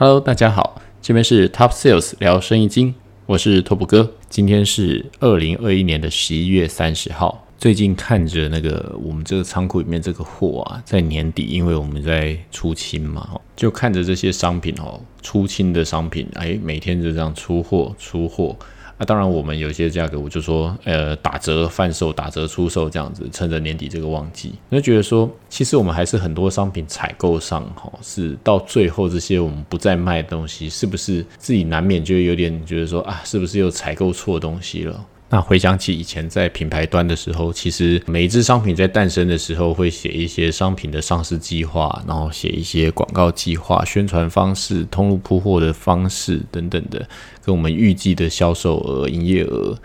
Hello，大家好，这边是 Top Sales 聊生意经，我是 Top 哥。今天是二零二一年的十一月三十号。最近看着那个我们这个仓库里面这个货啊，在年底，因为我们在出清嘛，就看着这些商品哦，出清的商品，哎，每天就这样出货出货。那当然，我们有些价格，我就说，呃，打折贩售、打折出售这样子，趁着年底这个旺季，那觉得说，其实我们还是很多商品采购上，哈，是到最后这些我们不再卖的东西，是不是自己难免就有点觉得说，啊，是不是又采购错东西了？那回想起以前在品牌端的时候，其实每一只商品在诞生的时候，会写一些商品的上市计划，然后写一些广告计划、宣传方式、通路铺货的方式等等的，跟我们预计的销售额、营业额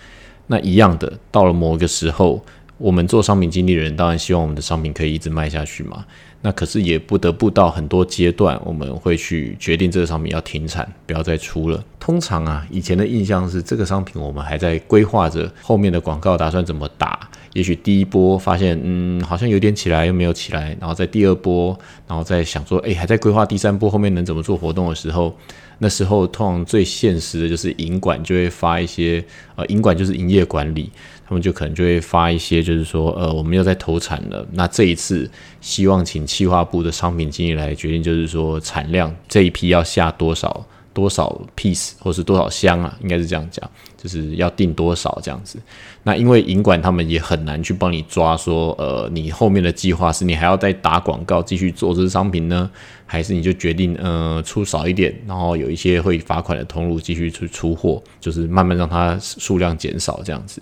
那一样的。到了某个时候，我们做商品经理人，当然希望我们的商品可以一直卖下去嘛。那可是也不得不到很多阶段，我们会去决定这个商品要停产，不要再出了。通常啊，以前的印象是这个商品我们还在规划着后面的广告打算怎么打。也许第一波发现，嗯，好像有点起来又没有起来，然后在第二波，然后再想说，哎，还在规划第三波后面能怎么做活动的时候，那时候通常最现实的就是营管就会发一些，呃，营管就是营业管理。他们就可能就会发一些，就是说，呃，我们要在投产了。那这一次希望请企划部的商品经理来决定，就是说产量这一批要下多少多少 piece，或是多少箱啊，应该是这样讲，就是要定多少这样子。那因为银管他们也很难去帮你抓，说，呃，你后面的计划是你还要再打广告继续做这商品呢，还是你就决定，呃，出少一点，然后有一些会罚款的通路继续去出货，就是慢慢让它数量减少这样子。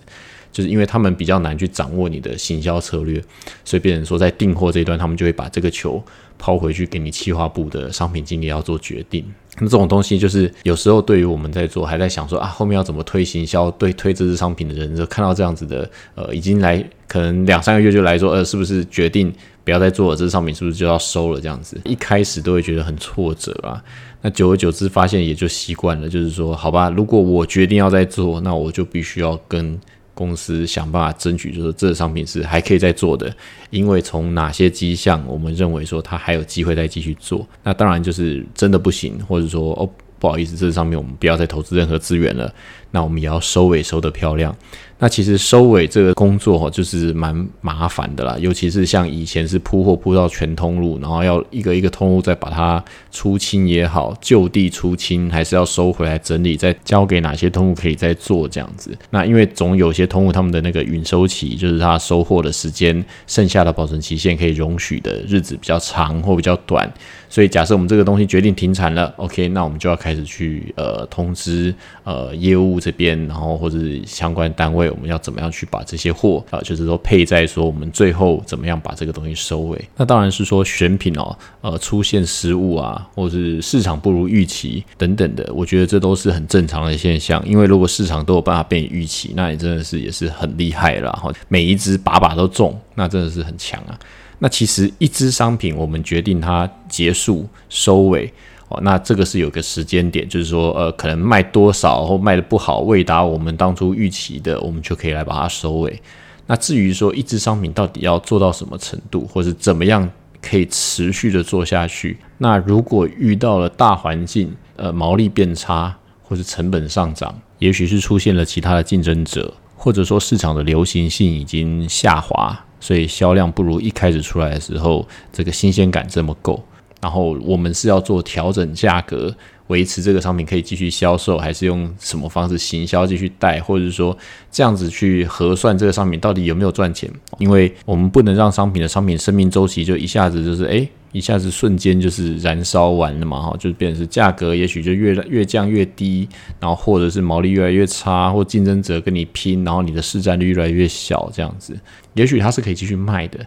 就是因为他们比较难去掌握你的行销策略，所以变成说在订货这一段，他们就会把这个球抛回去给你企划部的商品经理要做决定。那这种东西就是有时候对于我们在做还在想说啊后面要怎么推行销，对推这支商品的人，就看到这样子的呃已经来可能两三个月就来说呃是不是决定不要再做了，这支商品是不是就要收了这样子？一开始都会觉得很挫折啊。那久而久之发现也就习惯了，就是说好吧，如果我决定要再做，那我就必须要跟。公司想办法争取，就是这个商品是还可以再做的，因为从哪些迹象，我们认为说它还有机会再继续做。那当然就是真的不行，或者说哦不好意思，这上面我们不要再投资任何资源了。那我们也要收尾收得漂亮。那其实收尾这个工作哈，就是蛮麻烦的啦。尤其是像以前是铺货铺到全通路，然后要一个一个通路再把它出清也好，就地出清，还是要收回来整理，再交给哪些通路可以再做这样子。那因为总有些通路他们的那个允收期，就是他收货的时间，剩下的保存期限可以容许的日子比较长或比较短。所以假设我们这个东西决定停产了，OK，那我们就要开始去呃通知呃业务这边，然后或者相关单位。我们要怎么样去把这些货啊，就是说配在说我们最后怎么样把这个东西收尾？那当然是说选品哦，呃，出现失误啊，或是市场不如预期等等的，我觉得这都是很正常的现象。因为如果市场都有办法被你预期，那你真的是也是很厉害了哈。每一只把把都中，那真的是很强啊。那其实一支商品，我们决定它结束收尾哦。那这个是有个时间点，就是说，呃，可能卖多少或卖的不好，未达我们当初预期的，我们就可以来把它收尾。那至于说一支商品到底要做到什么程度，或是怎么样可以持续的做下去，那如果遇到了大环境，呃，毛利变差，或是成本上涨，也许是出现了其他的竞争者，或者说市场的流行性已经下滑，所以销量不如一开始出来的时候这个新鲜感这么够。然后我们是要做调整价格，维持这个商品可以继续销售，还是用什么方式行销继续带，或者是说这样子去核算这个商品到底有没有赚钱？因为我们不能让商品的商品生命周期就一下子就是哎，一下子瞬间就是燃烧完了嘛哈，就变成是价格也许就越越降越低，然后或者是毛利越来越差，或竞争者跟你拼，然后你的市占率越来越小，这样子，也许它是可以继续卖的，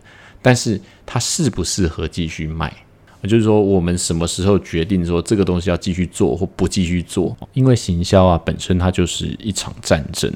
但是它适不适合继续卖？就是说，我们什么时候决定说这个东西要继续做或不继续做？因为行销啊本身它就是一场战争。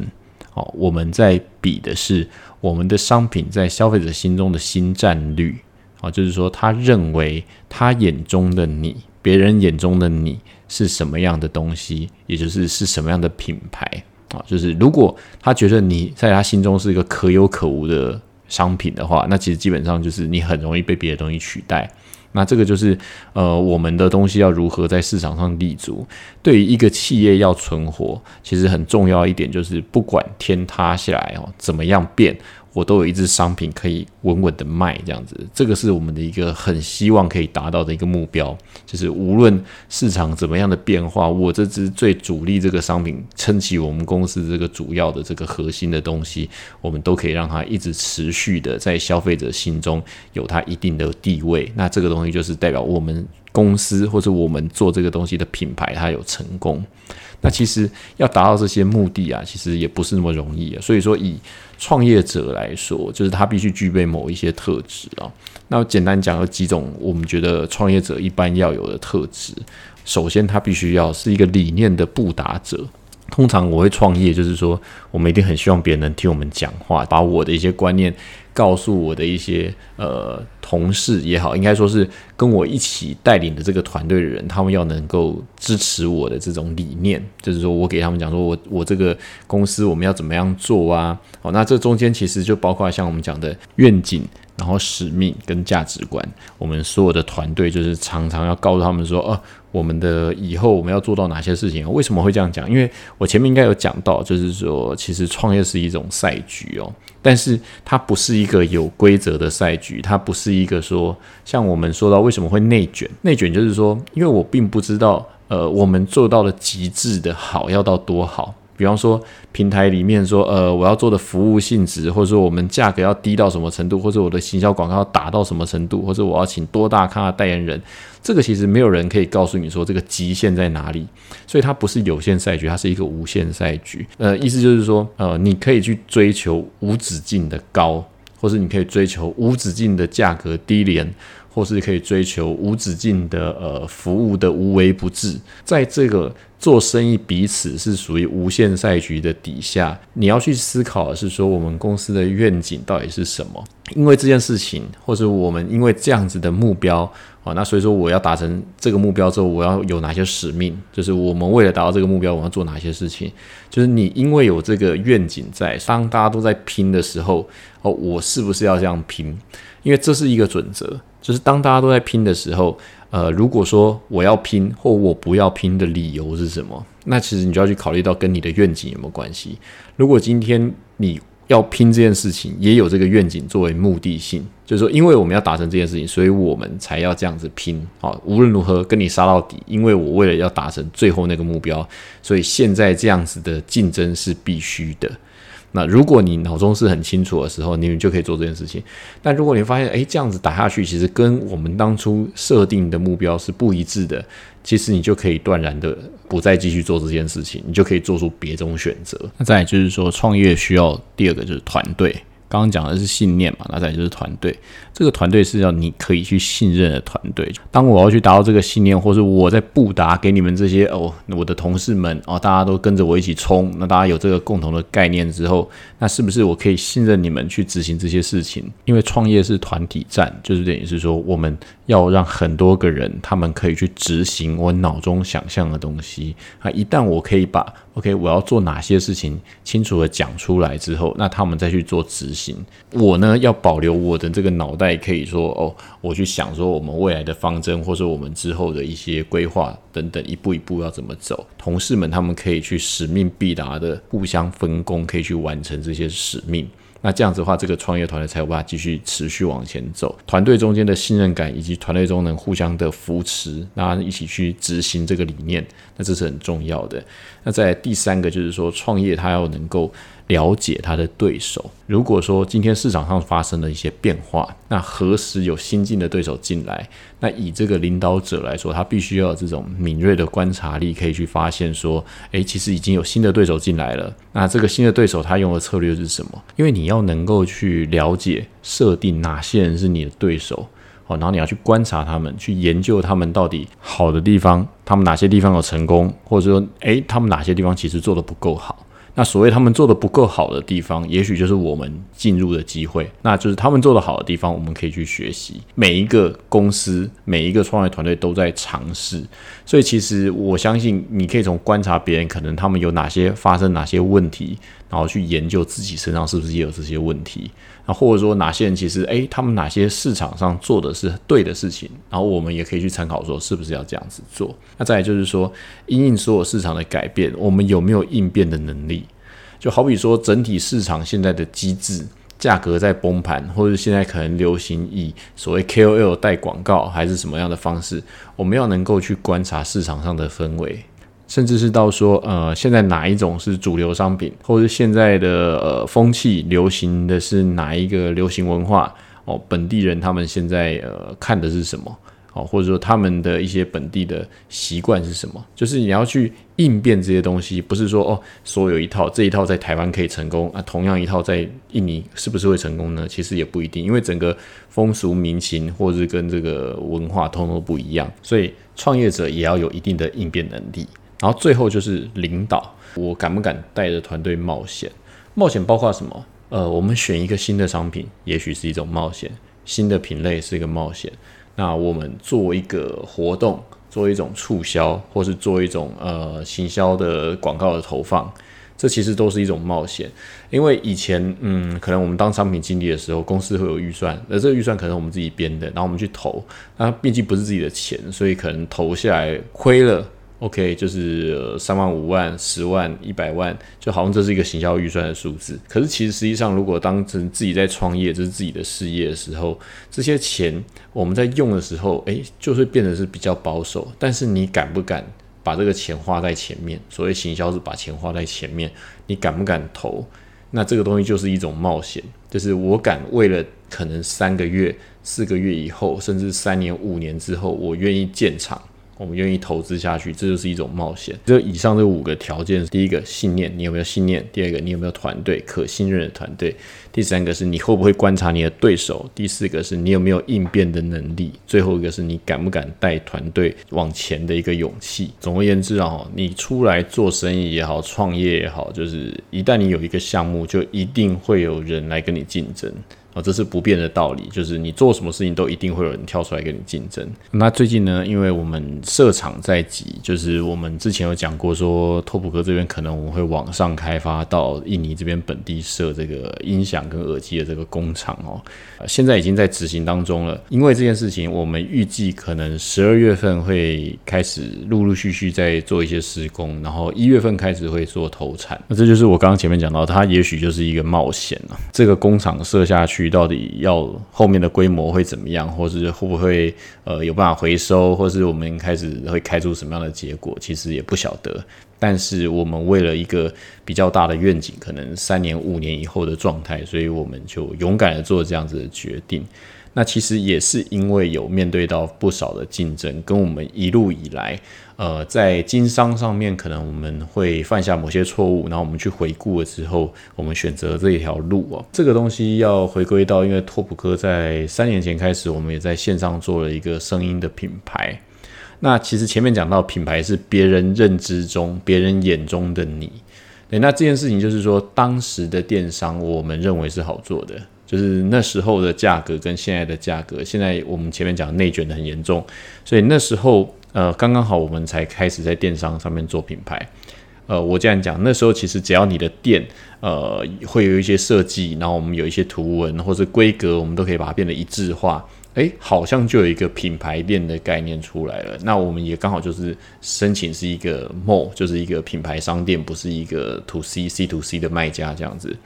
哦，我们在比的是我们的商品在消费者心中的新战率。啊，就是说他认为他眼中的你，别人眼中的你是什么样的东西，也就是是什么样的品牌。啊，就是如果他觉得你在他心中是一个可有可无的商品的话，那其实基本上就是你很容易被别的东西取代。那这个就是呃，我们的东西要如何在市场上立足？对于一个企业要存活，其实很重要一点就是，不管天塌下来哦，怎么样变。我都有一支商品可以稳稳的卖，这样子，这个是我们的一个很希望可以达到的一个目标，就是无论市场怎么样的变化，我这支最主力这个商品撑起我们公司这个主要的这个核心的东西，我们都可以让它一直持续的在消费者心中有它一定的地位。那这个东西就是代表我们公司或者我们做这个东西的品牌它有成功。那其实要达到这些目的啊，其实也不是那么容易啊。所以说，以创业者来说，就是他必须具备某一些特质啊。那简单讲有几种，我们觉得创业者一般要有的特质。首先，他必须要是一个理念的布达者。通常我会创业，就是说，我们一定很希望别人能听我们讲话，把我的一些观念。告诉我的一些呃同事也好，应该说是跟我一起带领的这个团队的人，他们要能够支持我的这种理念，就是说我给他们讲说，我我这个公司我们要怎么样做啊？好，那这中间其实就包括像我们讲的愿景。然后使命跟价值观，我们所有的团队就是常常要告诉他们说，哦，我们的以后我们要做到哪些事情？为什么会这样讲？因为我前面应该有讲到，就是说，其实创业是一种赛局哦，但是它不是一个有规则的赛局，它不是一个说像我们说到为什么会内卷？内卷就是说，因为我并不知道，呃，我们做到了极致的好要到多好。比方说，平台里面说，呃，我要做的服务性质，或者说我们价格要低到什么程度，或者我的行销广告要打到什么程度，或者我要请多大咖的代言人，这个其实没有人可以告诉你说这个极限在哪里。所以它不是有限赛局，它是一个无限赛局。呃，意思就是说，呃，你可以去追求无止境的高，或是你可以追求无止境的价格低廉。或是可以追求无止境的呃服务的无微不至，在这个做生意彼此是属于无限赛局的底下，你要去思考的是说我们公司的愿景到底是什么？因为这件事情，或者我们因为这样子的目标啊，那所以说我要达成这个目标之后，我要有哪些使命？就是我们为了达到这个目标，我要做哪些事情？就是你因为有这个愿景在，当大家都在拼的时候，哦，我是不是要这样拼？因为这是一个准则。就是当大家都在拼的时候，呃，如果说我要拼或我不要拼的理由是什么，那其实你就要去考虑到跟你的愿景有没有关系。如果今天你要拼这件事情，也有这个愿景作为目的性，就是说，因为我们要达成这件事情，所以我们才要这样子拼。好，无论如何跟你杀到底，因为我为了要达成最后那个目标，所以现在这样子的竞争是必须的。那如果你脑中是很清楚的时候，你们就可以做这件事情。但如果你发现，诶，这样子打下去，其实跟我们当初设定的目标是不一致的，其实你就可以断然的不再继续做这件事情，你就可以做出别种选择。那再就是说，创业需要第二个就是团队。刚刚讲的是信念嘛，那再就是团队。这个团队是要你可以去信任的团队。当我要去达到这个信念，或是我在布达给你们这些哦，我的同事们哦，大家都跟着我一起冲，那大家有这个共同的概念之后，那是不是我可以信任你们去执行这些事情？因为创业是团体战，就是等于是说，我们要让很多个人他们可以去执行我脑中想象的东西啊。一旦我可以把 OK，我要做哪些事情清楚的讲出来之后，那他们再去做执行。我呢，要保留我的这个脑袋，可以说哦，我去想说我们未来的方针，或者我们之后的一些规划等等，一步一步要怎么走。同事们他们可以去使命必达的互相分工，可以去完成这些使命。那这样子的话，这个创业团队才有办法继续持续往前走。团队中间的信任感，以及团队中能互相的扶持，那一起去执行这个理念，那这是很重要的。那在第三个就是说，创业它要能够。了解他的对手。如果说今天市场上发生了一些变化，那何时有新进的对手进来？那以这个领导者来说，他必须要有这种敏锐的观察力，可以去发现说，诶，其实已经有新的对手进来了。那这个新的对手他用的策略是什么？因为你要能够去了解、设定哪些人是你的对手，哦，然后你要去观察他们，去研究他们到底好的地方，他们哪些地方有成功，或者说，诶，他们哪些地方其实做的不够好。那所谓他们做的不够好的地方，也许就是我们进入的机会。那就是他们做的好的地方，我们可以去学习。每一个公司、每一个创业团队都在尝试，所以其实我相信，你可以从观察别人，可能他们有哪些发生哪些问题，然后去研究自己身上是不是也有这些问题。那或者说哪些人其实诶，他们哪些市场上做的是对的事情，然后我们也可以去参考说是不是要这样子做。那再来就是说，因应所有市场的改变，我们有没有应变的能力？就好比说，整体市场现在的机制，价格在崩盘，或者现在可能流行以所谓 KOL 带广告，还是什么样的方式，我们要能够去观察市场上的氛围。甚至是到说，呃，现在哪一种是主流商品，或者现在的呃风气流行的是哪一个流行文化哦？本地人他们现在呃看的是什么？哦，或者说他们的一些本地的习惯是什么？就是你要去应变这些东西，不是说哦，所有一套这一套在台湾可以成功啊，同样一套在印尼是不是会成功呢？其实也不一定，因为整个风俗民情或者是跟这个文化通通不一样，所以创业者也要有一定的应变能力。然后最后就是领导，我敢不敢带着团队冒险？冒险包括什么？呃，我们选一个新的商品，也许是一种冒险；新的品类是一个冒险。那我们做一个活动，做一种促销，或是做一种呃行销的广告的投放，这其实都是一种冒险。因为以前，嗯，可能我们当商品经理的时候，公司会有预算，那这个预算可能我们自己编的，然后我们去投，那毕竟不是自己的钱，所以可能投下来亏了。OK，就是三万、五万、十万、一百万，就好像这是一个行销预算的数字。可是其实实际上，如果当成自己在创业，这是自己的事业的时候，这些钱我们在用的时候，诶，就会变得是比较保守。但是你敢不敢把这个钱花在前面？所谓行销是把钱花在前面，你敢不敢投？那这个东西就是一种冒险，就是我敢为了可能三个月、四个月以后，甚至三年、五年之后，我愿意建厂。我们愿意投资下去，这就是一种冒险。就以上这五个条件：第一个信念，你有没有信念；第二个，你有没有团队可信任的团队；第三个是你会不会观察你的对手；第四个是你有没有应变的能力；最后一个是你敢不敢带团队往前的一个勇气。总而言之啊，你出来做生意也好，创业也好，就是一旦你有一个项目，就一定会有人来跟你竞争。这是不变的道理，就是你做什么事情都一定会有人跳出来跟你竞争。那最近呢，因为我们设厂在即，就是我们之前有讲过说，拓普哥这边可能我们会往上开发到印尼这边本地设这个音响跟耳机的这个工厂哦，现在已经在执行当中了。因为这件事情，我们预计可能十二月份会开始陆陆续续在做一些施工，然后一月份开始会做投产。那这就是我刚刚前面讲到，它也许就是一个冒险了。这个工厂设下去。到底要后面的规模会怎么样，或是会不会呃有办法回收，或是我们开始会开出什么样的结果，其实也不晓得。但是我们为了一个比较大的愿景，可能三年、五年以后的状态，所以我们就勇敢的做这样子的决定。那其实也是因为有面对到不少的竞争，跟我们一路以来。呃，在经商上面，可能我们会犯下某些错误，然后我们去回顾了之后，我们选择这一条路哦。这个东西要回归到，因为拓普哥在三年前开始，我们也在线上做了一个声音的品牌。那其实前面讲到，品牌是别人认知中、别人眼中的你。对，那这件事情就是说，当时的电商我们认为是好做的，就是那时候的价格跟现在的价格，现在我们前面讲内卷的很严重，所以那时候。呃，刚刚好，我们才开始在电商上面做品牌。呃，我这样讲，那时候其实只要你的店，呃，会有一些设计，然后我们有一些图文或者规格，我们都可以把它变得一致化。诶，好像就有一个品牌店的概念出来了。那我们也刚好就是申请是一个 mall，就是一个品牌商店，不是一个 to C C to C 的卖家这样子。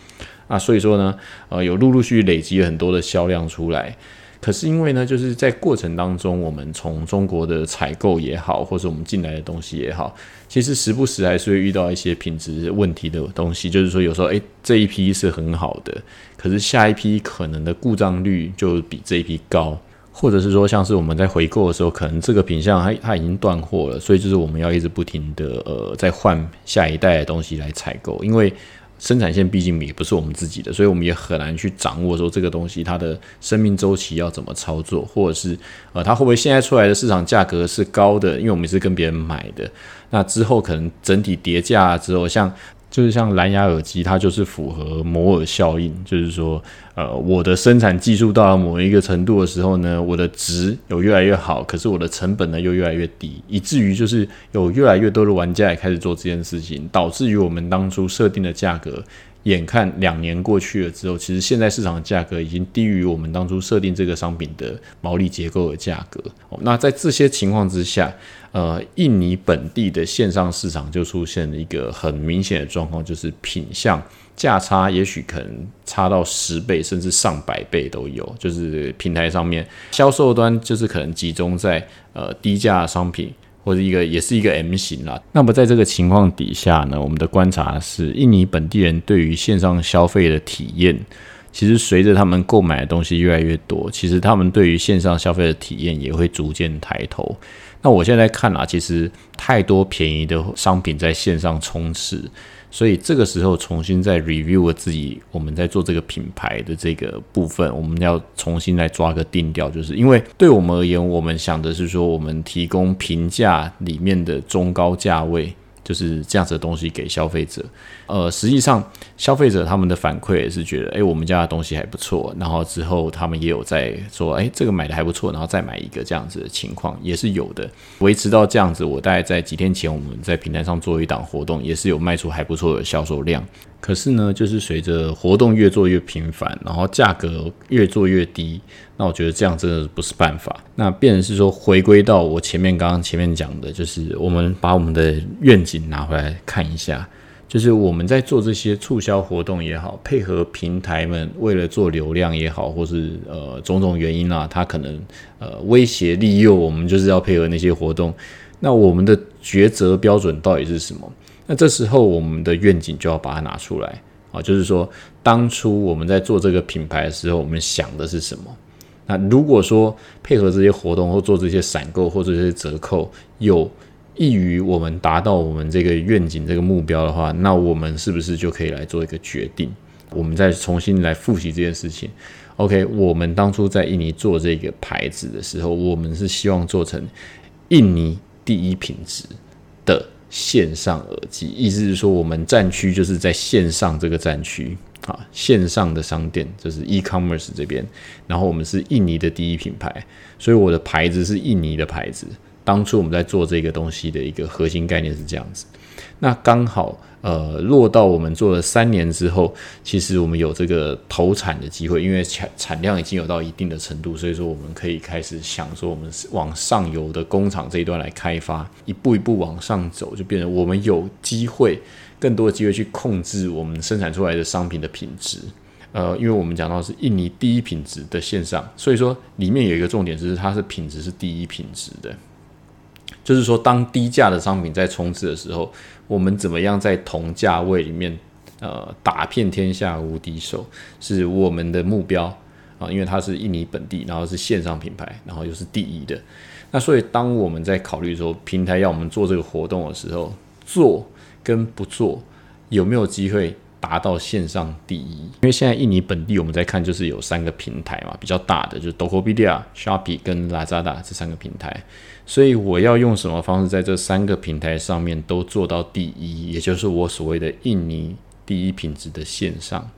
啊，所以说呢，呃，有陆陆续续累积了很多的销量出来。可是因为呢，就是在过程当中，我们从中国的采购也好，或者我们进来的东西也好，其实时不时还是会遇到一些品质问题的东西。就是说，有时候诶，这一批是很好的，可是下一批可能的故障率就比这一批高，或者是说，像是我们在回购的时候，可能这个品相它它已经断货了，所以就是我们要一直不停的呃，在换下一代的东西来采购，因为。生产线毕竟也不是我们自己的，所以我们也很难去掌握说这个东西它的生命周期要怎么操作，或者是呃它会不会现在出来的市场价格是高的，因为我们是跟别人买的，那之后可能整体叠价之后，像就是像蓝牙耳机，它就是符合摩尔效应，就是说，呃，我的生产技术到了某一个程度的时候呢，我的值有越来越好，可是我的成本呢又越来越低，以至于就是有越来越多的玩家也开始做这件事情，导致于我们当初设定的价格。眼看两年过去了之后，其实现在市场的价格已经低于我们当初设定这个商品的毛利结构的价格。那在这些情况之下，呃，印尼本地的线上市场就出现了一个很明显的状况，就是品相价差也许可能差到十倍甚至上百倍都有。就是平台上面销售端就是可能集中在呃低价商品。或者一个也是一个 M 型啦。那么在这个情况底下呢，我们的观察是，印尼本地人对于线上消费的体验，其实随着他们购买的东西越来越多，其实他们对于线上消费的体验也会逐渐抬头。那我现在看啊，其实太多便宜的商品在线上充斥。所以这个时候重新再 review 自己，我们在做这个品牌的这个部分，我们要重新来抓个定调，就是因为对我们而言，我们想的是说，我们提供平价里面的中高价位。就是这样子的东西给消费者，呃，实际上消费者他们的反馈也是觉得，哎，我们家的东西还不错，然后之后他们也有在说，哎，这个买的还不错，然后再买一个这样子的情况也是有的，维持到这样子，我大概在几天前我们在平台上做一档活动，也是有卖出还不错的销售量。可是呢，就是随着活动越做越频繁，然后价格越做越低，那我觉得这样真的不是办法。那变成是说，回归到我前面刚刚前面讲的，就是我们把我们的愿景拿回来看一下，就是我们在做这些促销活动也好，配合平台们为了做流量也好，或是呃种种原因啊，他可能呃威胁利诱我们，就是要配合那些活动。那我们的抉择标准到底是什么？那这时候我们的愿景就要把它拿出来啊，就是说当初我们在做这个品牌的时候，我们想的是什么？那如果说配合这些活动或做这些闪购或者这些折扣有益于我们达到我们这个愿景这个目标的话，那我们是不是就可以来做一个决定？我们再重新来复习这件事情。OK，我们当初在印尼做这个牌子的时候，我们是希望做成印尼第一品质的。线上耳机，意思是说，我们战区就是在线上这个战区啊，线上的商店就是 e-commerce 这边，然后我们是印尼的第一品牌，所以我的牌子是印尼的牌子。当初我们在做这个东西的一个核心概念是这样子，那刚好。呃，落到我们做了三年之后，其实我们有这个投产的机会，因为产产量已经有到一定的程度，所以说我们可以开始想说，我们往上游的工厂这一段来开发，一步一步往上走，就变成我们有机会，更多的机会去控制我们生产出来的商品的品质。呃，因为我们讲到是印尼第一品质的线上，所以说里面有一个重点就是它是品质是第一品质的。就是说，当低价的商品在冲刺的时候，我们怎么样在同价位里面，呃，打遍天下无敌手，是我们的目标啊。因为它是印尼本地，然后是线上品牌，然后又是第一的。那所以，当我们在考虑说平台要我们做这个活动的时候，做跟不做有没有机会？达到线上第一，因为现在印尼本地我们在看，就是有三个平台嘛，比较大的就是 Tokopedia、Shopee 跟 Lazada 这三个平台，所以我要用什么方式在这三个平台上面都做到第一，也就是我所谓的印尼第一品质的线上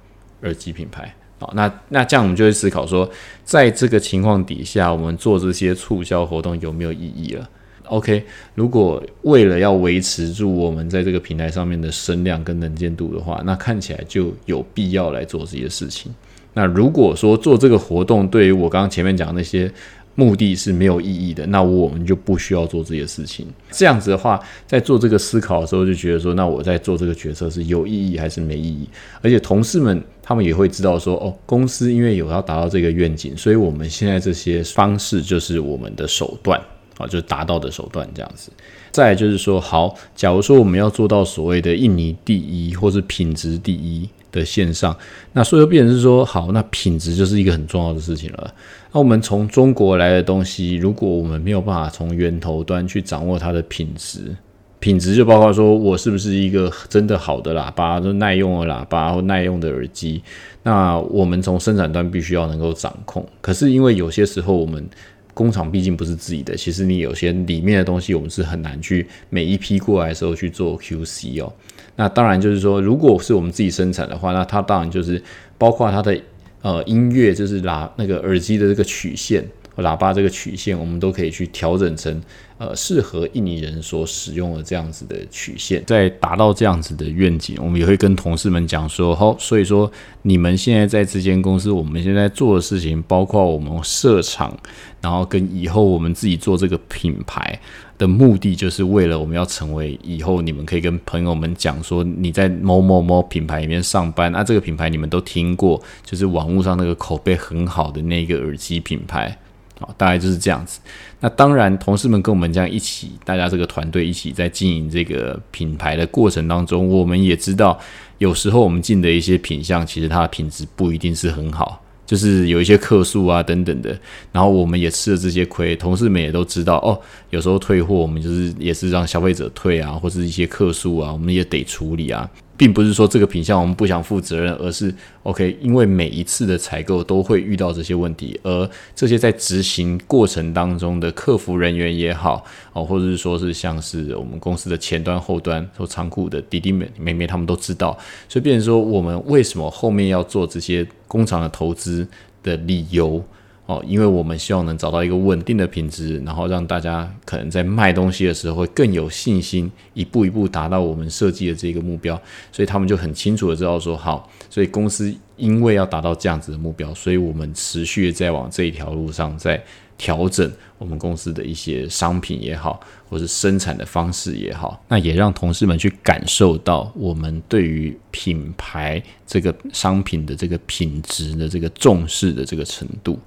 耳机品牌。好，那那这样我们就会思考说，在这个情况底下，我们做这些促销活动有没有意义了？OK，如果为了要维持住我们在这个平台上面的声量跟能见度的话，那看起来就有必要来做这些事情。那如果说做这个活动对于我刚刚前面讲那些目的是没有意义的，那我们就不需要做这些事情。这样子的话，在做这个思考的时候，就觉得说，那我在做这个决策是有意义还是没意义？而且同事们他们也会知道说，哦，公司因为有要达到这个愿景，所以我们现在这些方式就是我们的手段。啊，就是达到的手段这样子。再就是说，好，假如说我们要做到所谓的印尼第一，或是品质第一的线上，那所以就变成是说，好，那品质就是一个很重要的事情了。那我们从中国来的东西，如果我们没有办法从源头端去掌握它的品质，品质就包括说我是不是一个真的好的喇叭，就耐用的喇叭或耐用的耳机，那我们从生产端必须要能够掌控。可是因为有些时候我们工厂毕竟不是自己的，其实你有些里面的东西，我们是很难去每一批过来的时候去做 QC 哦。那当然就是说，如果是我们自己生产的话，那它当然就是包括它的呃音乐，就是喇那个耳机的这个曲线。喇叭这个曲线，我们都可以去调整成呃适合印尼人所使用的这样子的曲线，在达到这样子的愿景，我们也会跟同事们讲说，好，所以说你们现在在这间公司，我们现在做的事情，包括我们设厂，然后跟以后我们自己做这个品牌的目的，就是为了我们要成为以后你们可以跟朋友们讲说，你在某某某品牌里面上班，那这个品牌你们都听过，就是网络上那个口碑很好的那个耳机品牌。好，大概就是这样子。那当然，同事们跟我们这样一起，大家这个团队一起在经营这个品牌的过程当中，我们也知道，有时候我们进的一些品相，其实它的品质不一定是很好，就是有一些客诉啊等等的。然后我们也吃了这些亏，同事们也都知道哦。有时候退货，我们就是也是让消费者退啊，或是一些客诉啊，我们也得处理啊。并不是说这个品相我们不想负责任，而是 OK，因为每一次的采购都会遇到这些问题，而这些在执行过程当中的客服人员也好，哦，或者是说是像是我们公司的前端、后端或仓库的弟弟妹妹妹他们都知道，所以变成说我们为什么后面要做这些工厂的投资的理由。哦，因为我们希望能找到一个稳定的品质，然后让大家可能在卖东西的时候会更有信心，一步一步达到我们设计的这个目标，所以他们就很清楚的知道说好，所以公司因为要达到这样子的目标，所以我们持续在往这一条路上在调整我们公司的一些商品也好，或是生产的方式也好，那也让同事们去感受到我们对于品牌这个商品的这个品质的这个重视的这个程度。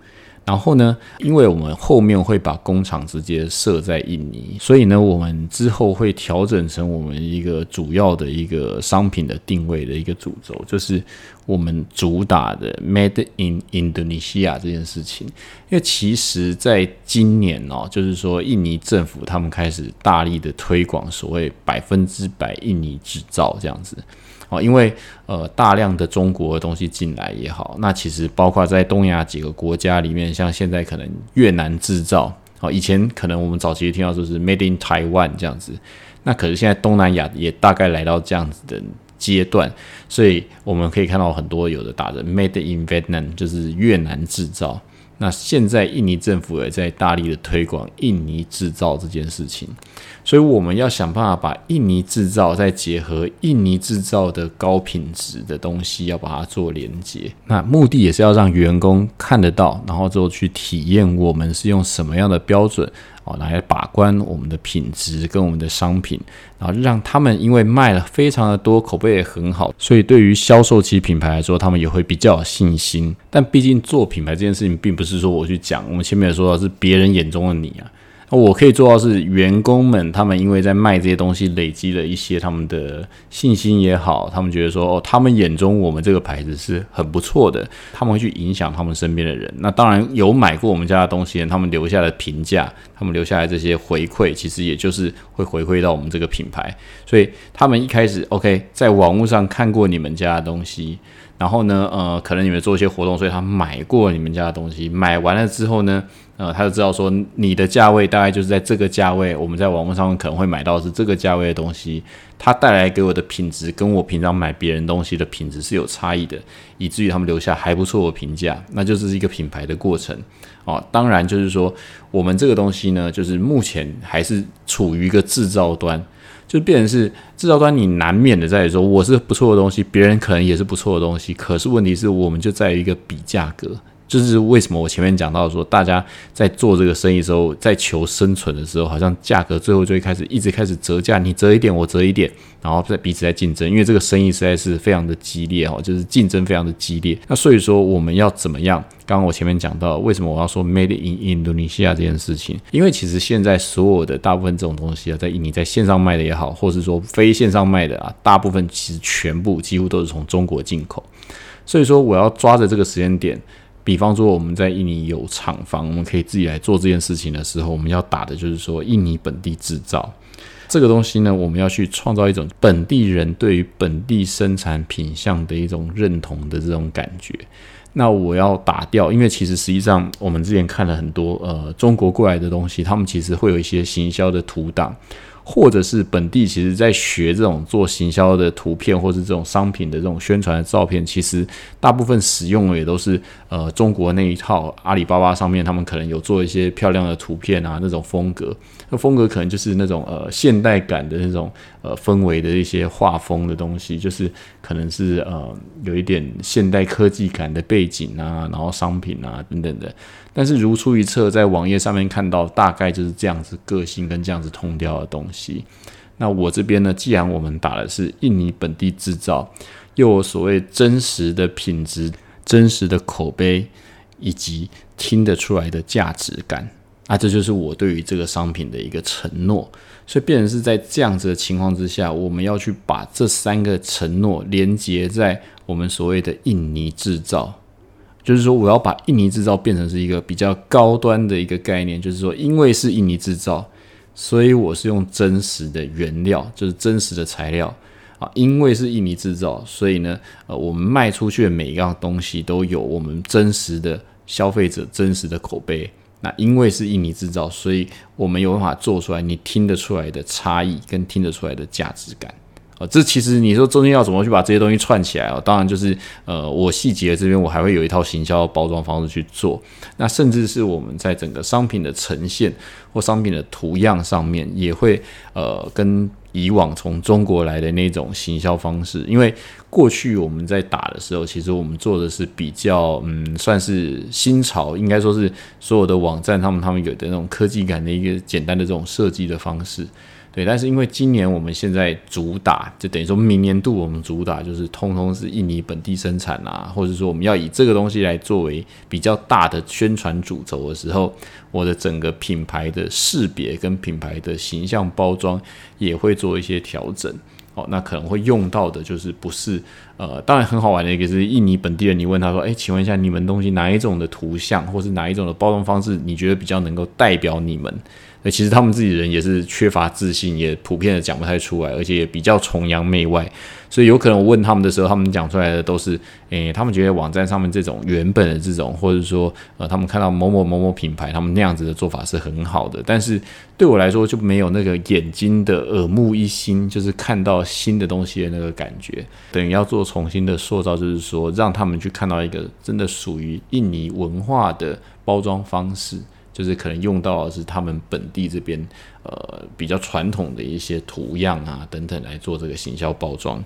然后呢，因为我们后面会把工厂直接设在印尼，所以呢，我们之后会调整成我们一个主要的一个商品的定位的一个主轴，就是我们主打的 Made in Indonesia 这件事情。因为其实在今年哦，就是说印尼政府他们开始大力的推广所谓百分之百印尼制造这样子。哦，因为呃大量的中国的东西进来也好，那其实包括在东亚几个国家里面，像现在可能越南制造，哦，以前可能我们早期听到说是 Made in Taiwan 这样子，那可是现在东南亚也大概来到这样子的阶段，所以我们可以看到很多有的打着 Made in Vietnam，就是越南制造。那现在印尼政府也在大力的推广印尼制造这件事情，所以我们要想办法把印尼制造再结合印尼制造的高品质的东西，要把它做连接。那目的也是要让员工看得到，然后之后去体验我们是用什么样的标准。哦，来把关我们的品质跟我们的商品，然后让他们因为卖了非常的多，口碑也很好，所以对于销售其品牌来说，他们也会比较有信心。但毕竟做品牌这件事情，并不是说我去讲，我们前面也说到是别人眼中的你啊。我可以做到是员工们，他们因为在卖这些东西，累积了一些他们的信心也好，他们觉得说哦，他们眼中我们这个牌子是很不错的，他们会去影响他们身边的人。那当然有买过我们家的东西，他们留下的评价，他们留下来这些回馈，其实也就是会回馈到我们这个品牌。所以他们一开始 OK，在网络上看过你们家的东西，然后呢，呃，可能你们做一些活动，所以他买过你们家的东西，买完了之后呢？呃，他就知道说你的价位大概就是在这个价位，我们在网络上可能会买到是这个价位的东西，它带来给我的品质跟我平常买别人东西的品质是有差异的，以至于他们留下还不错的评价，那就是一个品牌的过程哦。当然就是说我们这个东西呢，就是目前还是处于一个制造端，就变成是制造端，你难免的在于说我是不错的东西，别人可能也是不错的东西，可是问题是我们就在一个比价格。就是为什么我前面讲到说，大家在做这个生意的时候，在求生存的时候，好像价格最后就会开始一直开始折价，你折一点，我折一点，然后在彼此在竞争，因为这个生意实在是非常的激烈哈，就是竞争非常的激烈。那所以说我们要怎么样？刚刚我前面讲到，为什么我要说 Made in Indonesia 这件事情？因为其实现在所有的大部分这种东西啊，在印尼在线上卖的也好，或是说非线上卖的啊，大部分其实全部几乎都是从中国进口。所以说我要抓着这个时间点。比方说，我们在印尼有厂房，我们可以自己来做这件事情的时候，我们要打的就是说印尼本地制造这个东西呢，我们要去创造一种本地人对于本地生产品相的一种认同的这种感觉。那我要打掉，因为其实实际上我们之前看了很多呃中国过来的东西，他们其实会有一些行销的图档。或者是本地其实在学这种做行销的图片，或是这种商品的这种宣传的照片，其实大部分使用的也都是呃中国那一套阿里巴巴上面，他们可能有做一些漂亮的图片啊，那种风格，那风格可能就是那种呃现代感的那种呃氛围的一些画风的东西，就是可能是呃有一点现代科技感的背景啊，然后商品啊等等的。但是如出一辙，在网页上面看到大概就是这样子个性跟这样子通调的东西。那我这边呢，既然我们打的是印尼本地制造，又有所谓真实的品质、真实的口碑，以及听得出来的价值感，啊，这就是我对于这个商品的一个承诺。所以，变成是在这样子的情况之下，我们要去把这三个承诺连接在我们所谓的印尼制造。就是说，我要把印尼制造变成是一个比较高端的一个概念。就是说，因为是印尼制造，所以我是用真实的原料，就是真实的材料啊。因为是印尼制造，所以呢，呃，我们卖出去的每一样东西都有我们真实的消费者真实的口碑。那因为是印尼制造，所以我们有办法做出来你听得出来的差异跟听得出来的价值感。啊，这其实你说中间要怎么去把这些东西串起来啊？当然就是呃，我细节这边我还会有一套行销包装方式去做。那甚至是我们在整个商品的呈现或商品的图样上面，也会呃跟以往从中国来的那种行销方式，因为过去我们在打的时候，其实我们做的是比较嗯，算是新潮，应该说是所有的网站他们他们有的那种科技感的一个简单的这种设计的方式。对，但是因为今年我们现在主打，就等于说明年度我们主打就是通通是印尼本地生产啊，或者说我们要以这个东西来作为比较大的宣传主轴的时候，我的整个品牌的识别跟品牌的形象包装也会做一些调整。哦，那可能会用到的就是不是呃，当然很好玩的一个是印尼本地人，你问他说，哎，请问一下你们东西哪一种的图像，或是哪一种的包装方式，你觉得比较能够代表你们？那其实他们自己人也是缺乏自信，也普遍的讲不太出来，而且也比较崇洋媚外，所以有可能我问他们的时候，他们讲出来的都是，诶，他们觉得网站上面这种原本的这种，或者说，呃，他们看到某某某某品牌，他们那样子的做法是很好的，但是对我来说就没有那个眼睛的耳目一新，就是看到新的东西的那个感觉，等于要做重新的塑造，就是说让他们去看到一个真的属于印尼文化的包装方式。就是可能用到的是他们本地这边呃比较传统的一些图样啊等等来做这个行销包装。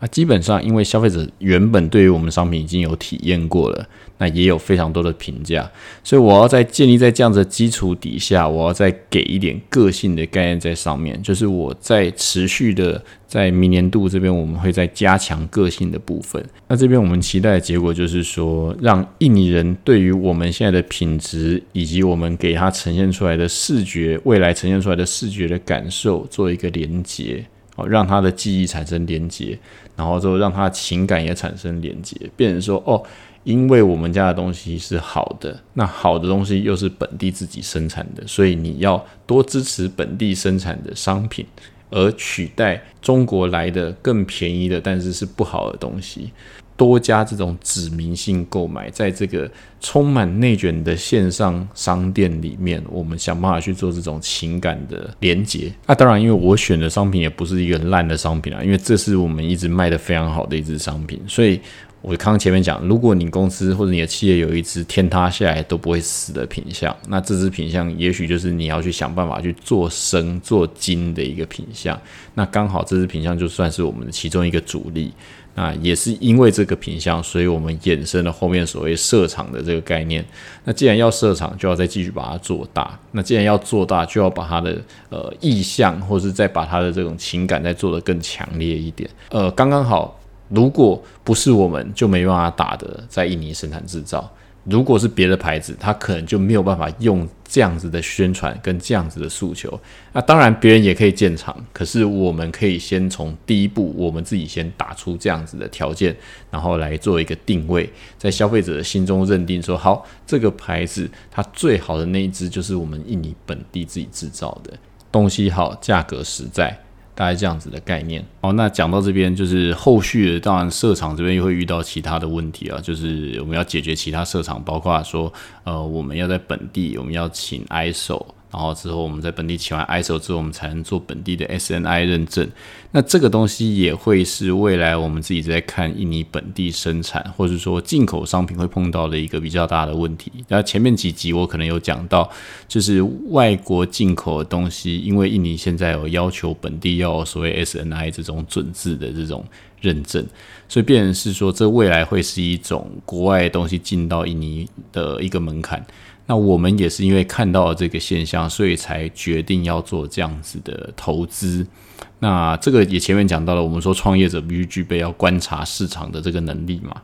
那基本上，因为消费者原本对于我们商品已经有体验过了，那也有非常多的评价，所以我要在建立在这样的基础底下，我要再给一点个性的概念在上面，就是我在持续的在明年度这边，我们会在加强个性的部分。那这边我们期待的结果就是说，让印尼人对于我们现在的品质以及我们给他呈现出来的视觉，未来呈现出来的视觉的感受做一个连接。让他的记忆产生连接，然后就让他情感也产生连接，变成说哦，因为我们家的东西是好的，那好的东西又是本地自己生产的，所以你要多支持本地生产的商品，而取代中国来的更便宜的，但是是不好的东西。多加这种指名性购买，在这个充满内卷的线上商店里面，我们想办法去做这种情感的连接。那当然，因为我选的商品也不是一个烂的商品啊，因为这是我们一直卖的非常好的一支商品。所以我刚刚前面讲，如果你公司或者你的企业有一支天塌下来都不会死的品相，那这支品相也许就是你要去想办法去做生做精的一个品相。那刚好这支品相就算是我们的其中一个主力。那也是因为这个品相，所以我们衍生了后面所谓设厂的这个概念。那既然要设厂，就要再继续把它做大。那既然要做大，就要把它的呃意向，或是再把它的这种情感再做得更强烈一点。呃，刚刚好，如果不是我们，就没办法打的在印尼生产制造。如果是别的牌子，他可能就没有办法用这样子的宣传跟这样子的诉求。那当然，别人也可以建厂，可是我们可以先从第一步，我们自己先打出这样子的条件，然后来做一个定位，在消费者的心中认定说，好，这个牌子它最好的那一支就是我们印尼本地自己制造的东西，好，价格实在。大概这样子的概念。好，那讲到这边，就是后续的，当然社场这边又会遇到其他的问题啊，就是我们要解决其他社场，包括说，呃，我们要在本地，我们要请 ISO。然后之后，我们在本地起完 ISO 之后，我们才能做本地的 SNI 认证。那这个东西也会是未来我们自己在看印尼本地生产，或者说进口商品会碰到的一个比较大的问题。那前面几集我可能有讲到，就是外国进口的东西，因为印尼现在有要求本地要所谓 SNI 这种准字的这种认证，所以变成是说，这未来会是一种国外的东西进到印尼的一个门槛。那我们也是因为看到了这个现象，所以才决定要做这样子的投资。那这个也前面讲到了，我们说创业者必须具备要观察市场的这个能力嘛。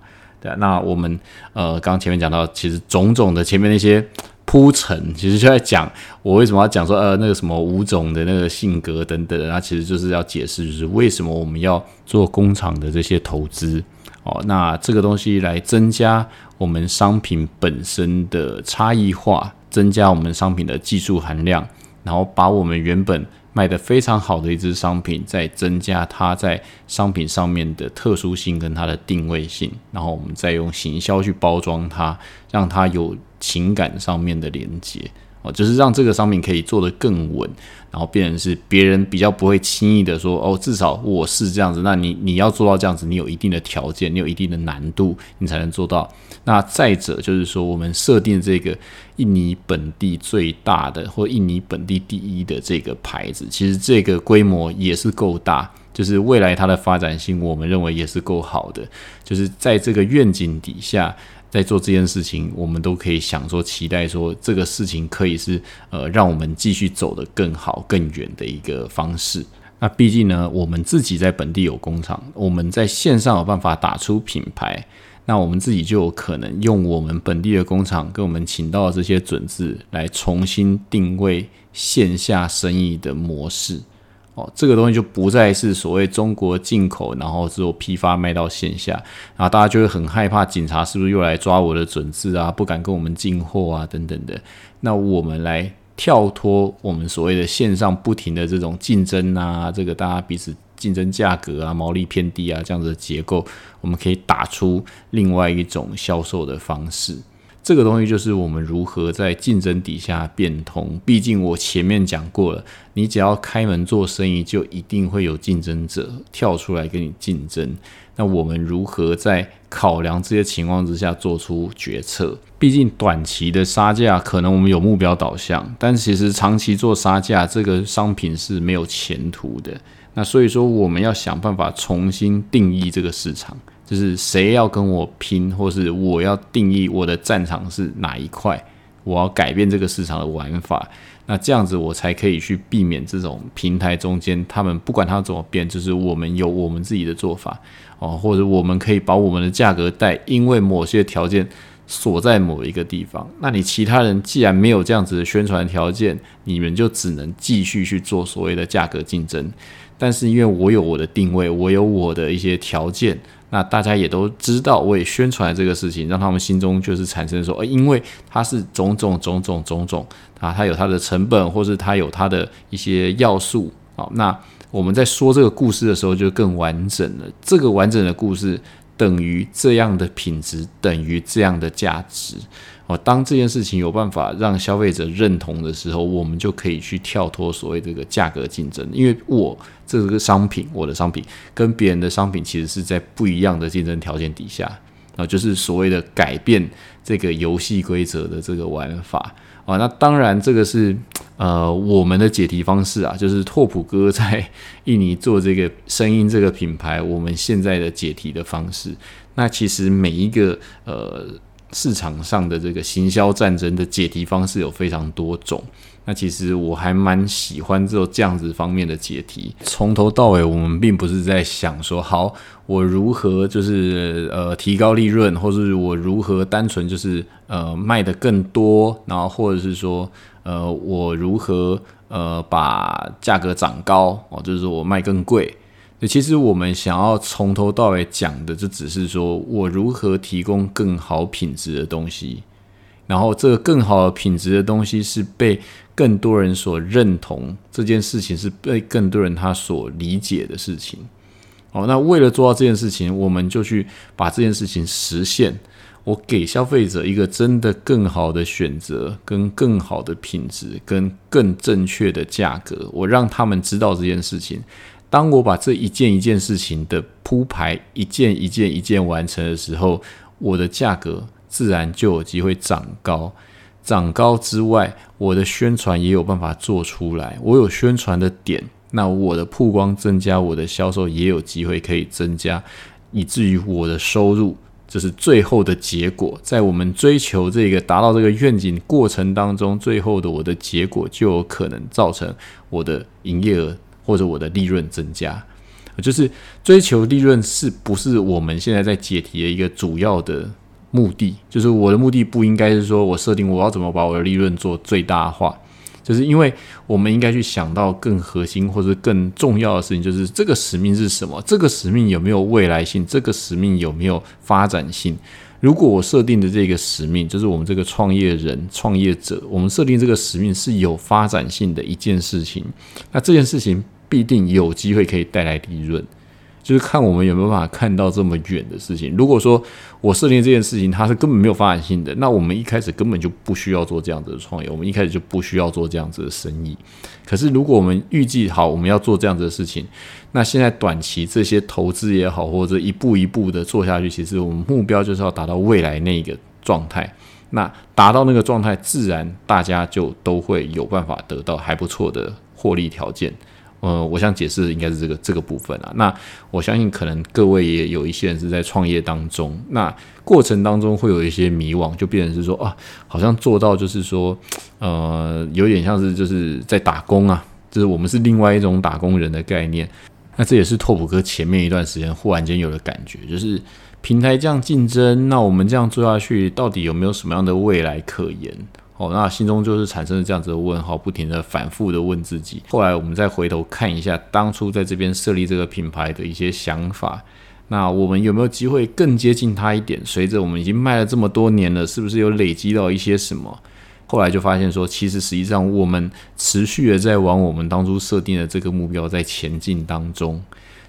对，那我们呃，刚刚前面讲到，其实种种的前面那些铺陈，其实就在讲我为什么要讲说呃那个什么五种的那个性格等等，那其实就是要解释，就是为什么我们要做工厂的这些投资。哦，那这个东西来增加我们商品本身的差异化，增加我们商品的技术含量，然后把我们原本卖的非常好的一支商品，再增加它在商品上面的特殊性跟它的定位性，然后我们再用行销去包装它，让它有情感上面的连接。就是让这个商品可以做得更稳，然后变成是别人比较不会轻易的说哦，至少我是这样子。那你你要做到这样子，你有一定的条件，你有一定的难度，你才能做到。那再者就是说，我们设定这个印尼本地最大的或印尼本地第一的这个牌子，其实这个规模也是够大，就是未来它的发展性，我们认为也是够好的。就是在这个愿景底下。在做这件事情，我们都可以想说，期待说这个事情可以是呃，让我们继续走得更好、更远的一个方式。那毕竟呢，我们自己在本地有工厂，我们在线上有办法打出品牌，那我们自己就有可能用我们本地的工厂跟我们请到的这些准字来重新定位线下生意的模式。哦，这个东西就不再是所谓中国进口，然后之后批发卖到线下，然后大家就会很害怕警察是不是又来抓我的准字啊，不敢跟我们进货啊等等的。那我们来跳脱我们所谓的线上不停的这种竞争啊，这个大家彼此竞争价格啊，毛利偏低啊这样子的结构，我们可以打出另外一种销售的方式。这个东西就是我们如何在竞争底下变通。毕竟我前面讲过了，你只要开门做生意，就一定会有竞争者跳出来跟你竞争。那我们如何在考量这些情况之下做出决策？毕竟短期的杀价可能我们有目标导向，但其实长期做杀价，这个商品是没有前途的。那所以说，我们要想办法重新定义这个市场。就是谁要跟我拼，或是我要定义我的战场是哪一块，我要改变这个市场的玩法，那这样子我才可以去避免这种平台中间他们不管他怎么变，就是我们有我们自己的做法哦，或者我们可以把我们的价格带，因为某些条件锁在某一个地方。那你其他人既然没有这样子的宣传条件，你们就只能继续去做所谓的价格竞争。但是因为我有我的定位，我有我的一些条件。那大家也都知道，我也宣传这个事情，让他们心中就是产生说，呃，因为它是种种种种种种啊，它有它的成本，或是它有它的一些要素啊。那我们在说这个故事的时候，就更完整了。这个完整的故事等于这样的品质，等于这样的价值。哦，当这件事情有办法让消费者认同的时候，我们就可以去跳脱所谓这个价格竞争，因为我这个商品，我的商品跟别人的商品其实是在不一样的竞争条件底下，啊，就是所谓的改变这个游戏规则的这个玩法啊。那当然，这个是呃我们的解题方式啊，就是拓普哥在 印尼做这个声音这个品牌，我们现在的解题的方式。那其实每一个呃。市场上的这个行销战争的解题方式有非常多种，那其实我还蛮喜欢这这样子方面的解题。从头到尾，我们并不是在想说，好，我如何就是呃提高利润，或是我如何单纯就是呃卖的更多，然后或者是说呃我如何呃把价格涨高哦，就是说我卖更贵。其实我们想要从头到尾讲的，就只是说我如何提供更好品质的东西然后这个更好的品质的东西是被更多人所认同，这件事情是被更多人他所理解的事情。哦，那为了做到这件事情，我们就去把这件事情实现。我给消费者一个真的更好的选择，跟更好的品质，跟更正确的价格。我让他们知道这件事情。当我把这一件一件事情的铺排一件一件一件完成的时候，我的价格自然就有机会涨高。涨高之外，我的宣传也有办法做出来。我有宣传的点，那我的曝光增加，我的销售也有机会可以增加，以至于我的收入。这是最后的结果，在我们追求这个达到这个愿景过程当中，最后的我的结果就有可能造成我的营业额或者我的利润增加。就是追求利润是不是我们现在在解题的一个主要的目的？就是我的目的不应该是说我设定我要怎么把我的利润做最大化。就是因为我们应该去想到更核心或者更重要的事情，就是这个使命是什么？这个使命有没有未来性？这个使命有没有发展性？如果我设定的这个使命，就是我们这个创业人、创业者，我们设定这个使命是有发展性的一件事情，那这件事情必定有机会可以带来利润。就是看我们有没有办法看到这么远的事情。如果说我设定这件事情它是根本没有发展性的，那我们一开始根本就不需要做这样子的创业，我们一开始就不需要做这样子的生意。可是如果我们预计好我们要做这样子的事情，那现在短期这些投资也好，或者一步一步的做下去，其实我们目标就是要达到未来那个状态。那达到那个状态，自然大家就都会有办法得到还不错的获利条件。呃，我想解释的应该是这个这个部分啊。那我相信可能各位也有一些人是在创业当中，那过程当中会有一些迷惘，就变成是说啊，好像做到就是说，呃，有点像是就是在打工啊，就是我们是另外一种打工人的概念。那这也是拓普哥前面一段时间忽然间有的感觉，就是平台这样竞争，那我们这样做下去，到底有没有什么样的未来可言？哦，那心中就是产生了这样子的问号，不停的反复的问自己。后来我们再回头看一下当初在这边设立这个品牌的一些想法，那我们有没有机会更接近它一点？随着我们已经卖了这么多年了，是不是有累积到一些什么？后来就发现说，其实实际上我们持续的在往我们当初设定的这个目标在前进当中，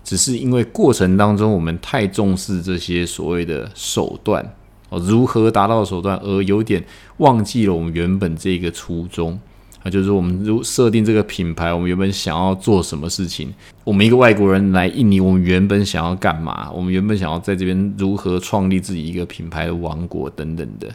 只是因为过程当中我们太重视这些所谓的手段。哦，如何达到的手段，而有点忘记了我们原本这个初衷啊，就是我们如设定这个品牌，我们原本想要做什么事情？我们一个外国人来印尼，我们原本想要干嘛？我们原本想要在这边如何创立自己一个品牌的王国等等的。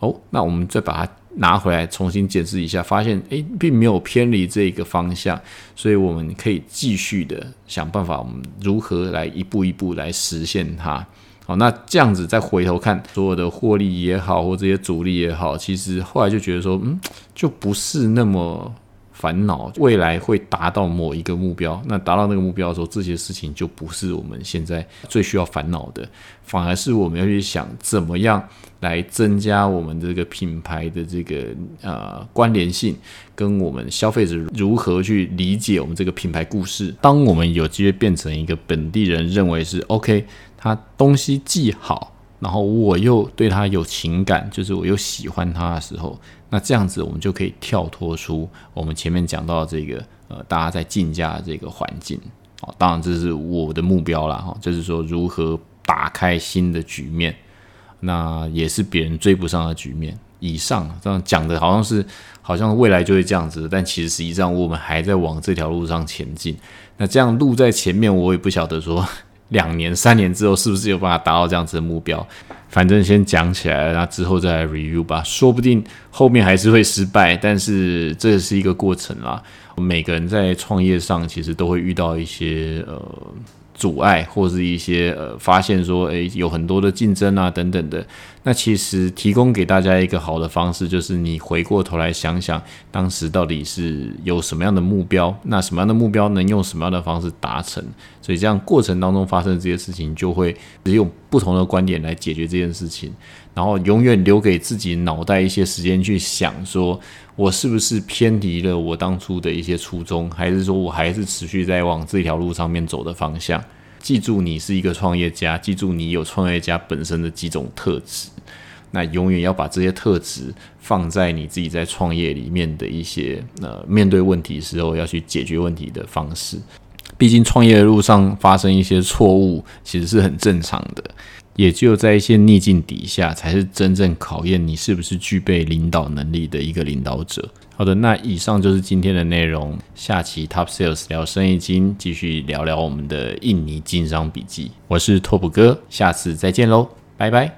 哦，那我们再把它拿回来重新检视一下，发现诶，并没有偏离这个方向，所以我们可以继续的想办法，我们如何来一步一步来实现它。好，那这样子再回头看所有的获利也好，或这些阻力也好，其实后来就觉得说，嗯，就不是那么烦恼。未来会达到某一个目标，那达到那个目标的时候，这些事情就不是我们现在最需要烦恼的，反而是我们要去想怎么样来增加我们这个品牌的这个呃关联性，跟我们消费者如何去理解我们这个品牌故事。当我们有机会变成一个本地人认为是 OK。他东西既好，然后我又对他有情感，就是我又喜欢他的时候，那这样子我们就可以跳脱出我们前面讲到这个呃，大家在竞价的这个环境。哦，当然这是我的目标了哈，就是说如何打开新的局面，那也是别人追不上的局面。以上这样讲的好像是好像未来就会这样子，但其实实际上我们还在往这条路上前进。那这样路在前面，我也不晓得说。两年、三年之后，是不是有办法达到这样子的目标？反正先讲起来，那之后再来 review 吧。说不定后面还是会失败，但是这是一个过程啦。每个人在创业上，其实都会遇到一些呃。阻碍或是一些呃发现说，诶，有很多的竞争啊等等的。那其实提供给大家一个好的方式，就是你回过头来想想，当时到底是有什么样的目标，那什么样的目标能用什么样的方式达成？所以这样过程当中发生这些事情，就会只用不同的观点来解决这件事情，然后永远留给自己脑袋一些时间去想，说我是不是偏离了我当初的一些初衷，还是说我还是持续在往这条路上面走的方向？记住，你是一个创业家。记住，你有创业家本身的几种特质。那永远要把这些特质放在你自己在创业里面的一些呃面对问题时候要去解决问题的方式。毕竟创业的路上发生一些错误，其实是很正常的。也只有在一些逆境底下，才是真正考验你是不是具备领导能力的一个领导者。好的，那以上就是今天的内容。下期 Top Sales 聊生意经，继续聊聊我们的印尼经商笔记。我是拓普哥，下次再见喽，拜拜。